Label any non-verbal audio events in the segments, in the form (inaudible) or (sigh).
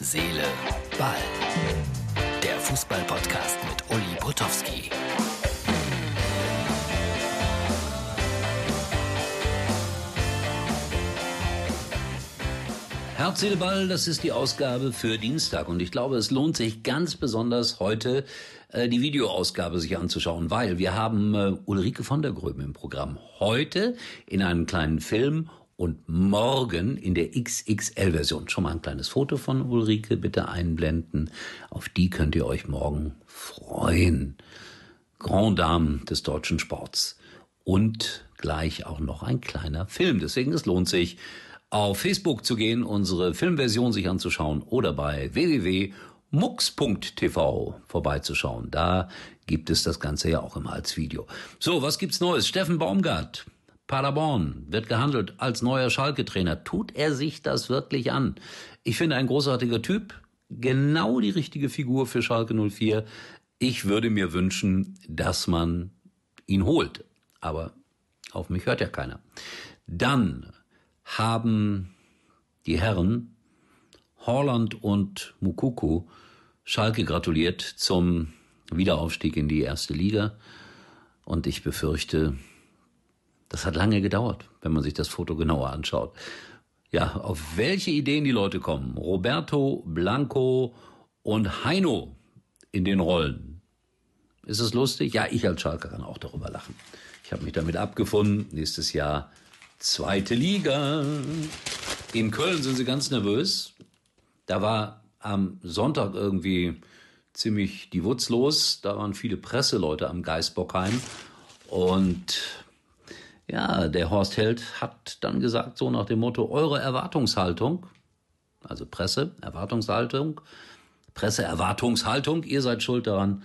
Seele, Ball. Der Fußball-Podcast mit Uli Potowski. Herz, Seele, Ball, das ist die Ausgabe für Dienstag. Und ich glaube, es lohnt sich ganz besonders heute äh, die Videoausgabe sich anzuschauen, weil wir haben äh, Ulrike von der Gröben im Programm. Heute in einem kleinen Film und morgen in der XXL-Version. Schon mal ein kleines Foto von Ulrike bitte einblenden. Auf die könnt ihr euch morgen freuen. Grand Dame des deutschen Sports. Und gleich auch noch ein kleiner Film. Deswegen es lohnt sich, auf Facebook zu gehen, unsere Filmversion sich anzuschauen oder bei www.mux.tv vorbeizuschauen. Da gibt es das Ganze ja auch immer als Video. So, was gibt's Neues? Steffen Baumgart Paderborn wird gehandelt als neuer Schalke-Trainer. Tut er sich das wirklich an? Ich finde ein großartiger Typ, genau die richtige Figur für Schalke 04. Ich würde mir wünschen, dass man ihn holt. Aber auf mich hört ja keiner. Dann haben die Herren Horland und Mukuku Schalke gratuliert zum Wiederaufstieg in die erste Liga. Und ich befürchte, das hat lange gedauert, wenn man sich das Foto genauer anschaut. Ja, auf welche Ideen die Leute kommen. Roberto, Blanco und Heino in den Rollen. Ist es lustig? Ja, ich als Schalker kann auch darüber lachen. Ich habe mich damit abgefunden. Nächstes Jahr zweite Liga. In Köln sind sie ganz nervös. Da war am Sonntag irgendwie ziemlich die Wutz los. Da waren viele Presseleute am Geisbockheim. Und ja, der Horst Held hat dann gesagt, so nach dem Motto, eure Erwartungshaltung, also Presse, Erwartungshaltung, Presseerwartungshaltung, ihr seid schuld daran,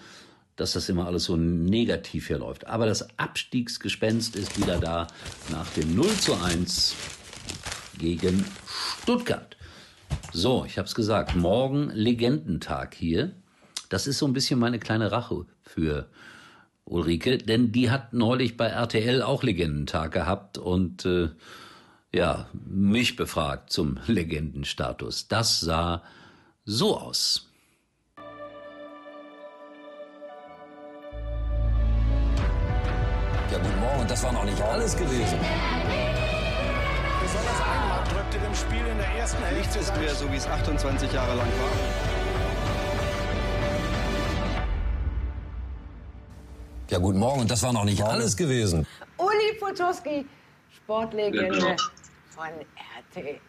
dass das immer alles so negativ hier läuft. Aber das Abstiegsgespenst ist wieder da nach dem 0 zu 1 gegen Stuttgart. So, ich habe es gesagt, morgen Legendentag hier. Das ist so ein bisschen meine kleine Rache für Ulrike, denn die hat neulich bei RTL auch Legendentag gehabt und äh, ja, mich befragt zum (laughs) Legendenstatus. Das sah so aus. Ja, guten Morgen, das war noch nicht alles gewesen. Besonders Einmark drückte dem Spiel in der ersten Hälfte. Nichts ist mehr so, wie es 28 Jahre lang war. Ja, guten Morgen, das war noch nicht alles gewesen. Uli Potowski, Sportlegende Genau. von RTL.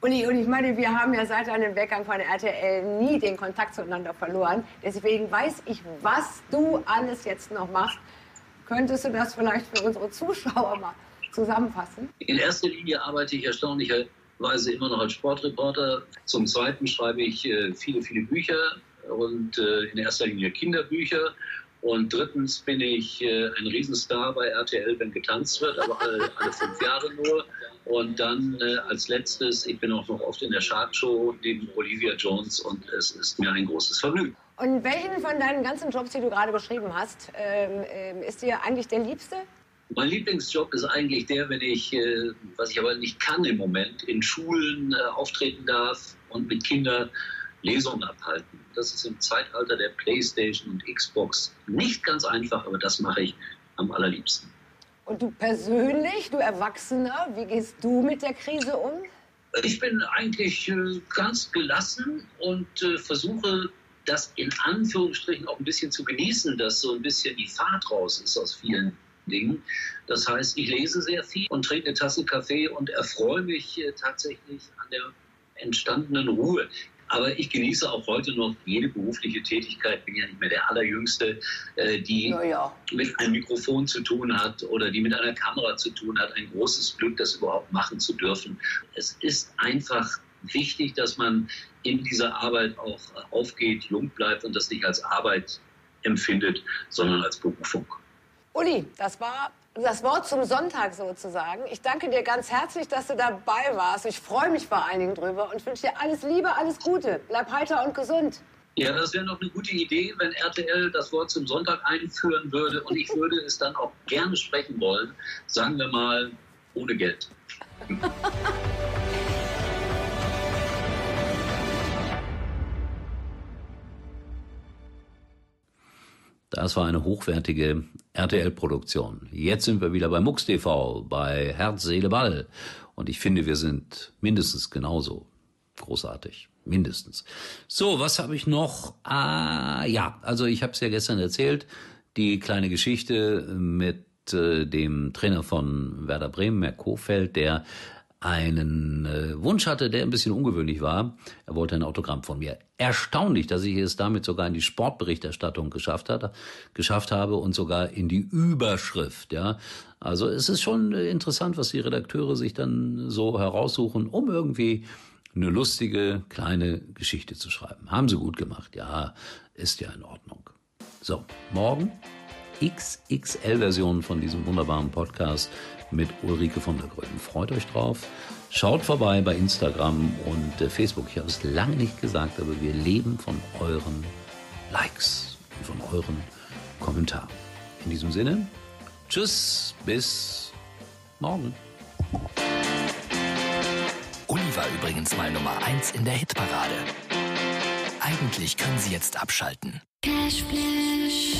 Uli, und ich meine, wir haben ja seit einem Weggang von RTL nie den Kontakt zueinander verloren. Deswegen weiß ich, was du alles jetzt noch machst. Könntest du das vielleicht für unsere Zuschauer mal zusammenfassen? In erster Linie arbeite ich erstaunlicherweise immer noch als Sportreporter. Zum Zweiten schreibe ich äh, viele, viele Bücher und äh, in erster Linie Kinderbücher. Und drittens bin ich äh, ein Riesenstar bei RTL, wenn getanzt wird, aber alle, alle fünf Jahre nur. Und dann äh, als letztes, ich bin auch noch oft in der Shark-Show neben Olivia Jones und es ist mir ein großes Vergnügen. Und welchen von deinen ganzen Jobs, die du gerade beschrieben hast, ähm, ähm, ist dir eigentlich der liebste? Mein Lieblingsjob ist eigentlich der, wenn ich, äh, was ich aber nicht kann im Moment, in Schulen äh, auftreten darf und mit Kindern Lesungen abhalten. Das ist im Zeitalter der Playstation und Xbox nicht ganz einfach, aber das mache ich am allerliebsten. Und du persönlich, du Erwachsener, wie gehst du mit der Krise um? Ich bin eigentlich äh, ganz gelassen und äh, versuche das in Anführungsstrichen auch ein bisschen zu genießen, dass so ein bisschen die Fahrt raus ist aus vielen Dingen. Das heißt, ich lese sehr viel und trinke eine Tasse Kaffee und erfreue mich äh, tatsächlich an der entstandenen Ruhe. Aber ich genieße auch heute noch jede berufliche Tätigkeit. Bin ja nicht mehr der Allerjüngste, äh, die Ja, ja. mit einem Mikrofon zu tun hat oder die mit einer Kamera zu tun hat. Ein großes Glück, das überhaupt machen zu dürfen. Es ist einfach wichtig, dass man in dieser Arbeit auch aufgeht, jung bleibt und das nicht als Arbeit empfindet, sondern als Berufung. Uli, das war das Wort zum Sonntag sozusagen. Ich danke dir ganz herzlich, dass du dabei warst. Ich freue mich vor allen Dingen drüber und wünsche dir alles Liebe, alles Gute. Bleib heiter und gesund. Ja, das wäre noch eine gute Idee, wenn RTL das Wort zum Sonntag einführen würde und ich würde es dann auch gerne sprechen wollen, sagen wir mal ohne Geld. (laughs) Das war eine hochwertige RTL-Produktion. Jetzt sind wir wieder bei MUX TV, bei Herz, Seele, Ball. Und ich finde, wir sind mindestens genauso großartig. Mindestens. So, was habe ich noch? Ah, ja, also ich habe es ja gestern erzählt, die kleine Geschichte mit äh, dem Trainer von Werder Bremen, Herr Kofeld, der einen äh, Wunsch hatte, der ein bisschen ungewöhnlich war. Er wollte ein Autogramm von mir. Erstaunlich, dass ich es damit sogar in die Sportberichterstattung geschafft hat, geschafft habe und sogar in die Überschrift, ja. Also es ist schon interessant, was die Redakteure sich dann so heraussuchen, um irgendwie eine lustige kleine Geschichte zu schreiben. Haben sie gut gemacht. Ja, ist ja in Ordnung. So, morgen XXL-Version von diesem wunderbaren Podcast mit Ulrike von der Gröben. Freut euch drauf. Schaut vorbei bei Instagram und äh, Facebook. Ich habe es lange nicht gesagt, aber wir leben von euren Likes und von euren Kommentaren. In diesem Sinne, tschüss, bis morgen. Uli war übrigens mal Nummer 1 in der Hitparade. Eigentlich können Sie jetzt abschalten. Cashflash.